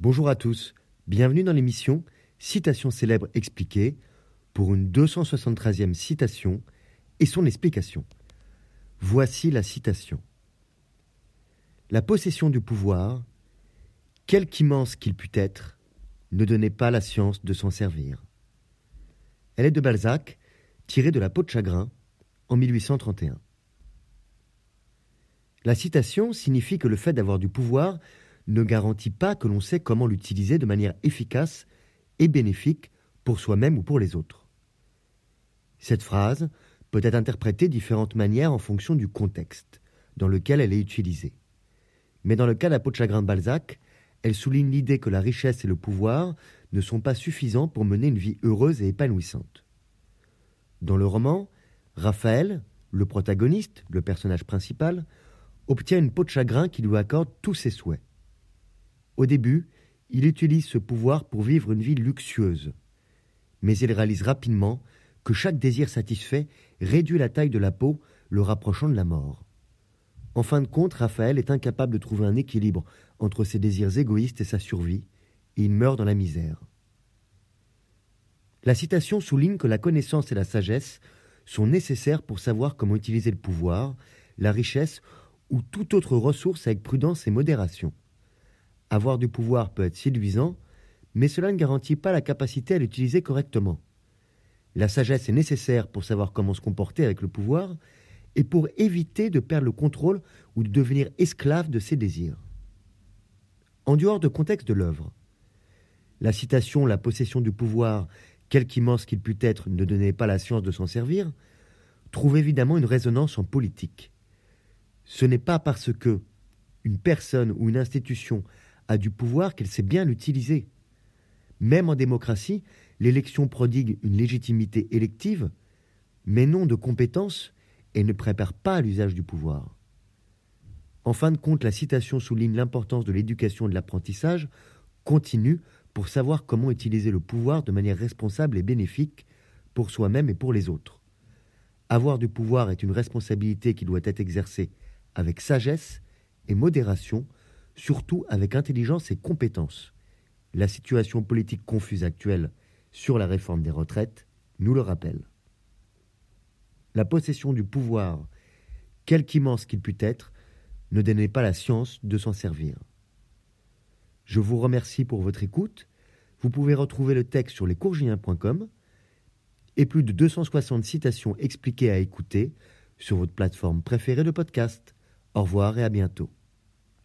Bonjour à tous, bienvenue dans l'émission Citation célèbre expliquée pour une 273e citation et son explication. Voici la citation. La possession du pouvoir, quelque immense qu'il pût être, ne donnait pas la science de s'en servir. Elle est de Balzac, tirée de La peau de chagrin en 1831. La citation signifie que le fait d'avoir du pouvoir ne garantit pas que l'on sait comment l'utiliser de manière efficace et bénéfique pour soi-même ou pour les autres. Cette phrase peut être interprétée différentes manières en fonction du contexte dans lequel elle est utilisée. Mais dans le cas de la de chagrin de Balzac, elle souligne l'idée que la richesse et le pouvoir ne sont pas suffisants pour mener une vie heureuse et épanouissante. Dans le roman, Raphaël, le protagoniste, le personnage principal, obtient une peau de chagrin qui lui accorde tous ses souhaits. Au début, il utilise ce pouvoir pour vivre une vie luxueuse. Mais il réalise rapidement que chaque désir satisfait réduit la taille de la peau, le rapprochant de la mort. En fin de compte, Raphaël est incapable de trouver un équilibre entre ses désirs égoïstes et sa survie, et il meurt dans la misère. La citation souligne que la connaissance et la sagesse sont nécessaires pour savoir comment utiliser le pouvoir, la richesse ou toute autre ressource avec prudence et modération. Avoir du pouvoir peut être séduisant, mais cela ne garantit pas la capacité à l'utiliser correctement. La sagesse est nécessaire pour savoir comment se comporter avec le pouvoir et pour éviter de perdre le contrôle ou de devenir esclave de ses désirs. En dehors de contexte de l'œuvre, la citation La possession du pouvoir, quelque immense qu'il pût être, ne donnait pas la science de s'en servir, trouve évidemment une résonance en politique. Ce n'est pas parce que une personne ou une institution a du pouvoir qu'elle sait bien l'utiliser. Même en démocratie, l'élection prodigue une légitimité élective, mais non de compétence, et ne prépare pas l'usage du pouvoir. En fin de compte, la citation souligne l'importance de l'éducation et de l'apprentissage continue pour savoir comment utiliser le pouvoir de manière responsable et bénéfique pour soi-même et pour les autres. Avoir du pouvoir est une responsabilité qui doit être exercée avec sagesse et modération, surtout avec intelligence et compétence. La situation politique confuse actuelle sur la réforme des retraites nous le rappelle. La possession du pouvoir, quelque immense qu'il pût être, ne donnait pas la science de s'en servir. Je vous remercie pour votre écoute. Vous pouvez retrouver le texte sur lescourgiens.com et plus de 260 citations expliquées à écouter sur votre plateforme préférée de podcast. Au revoir et à bientôt.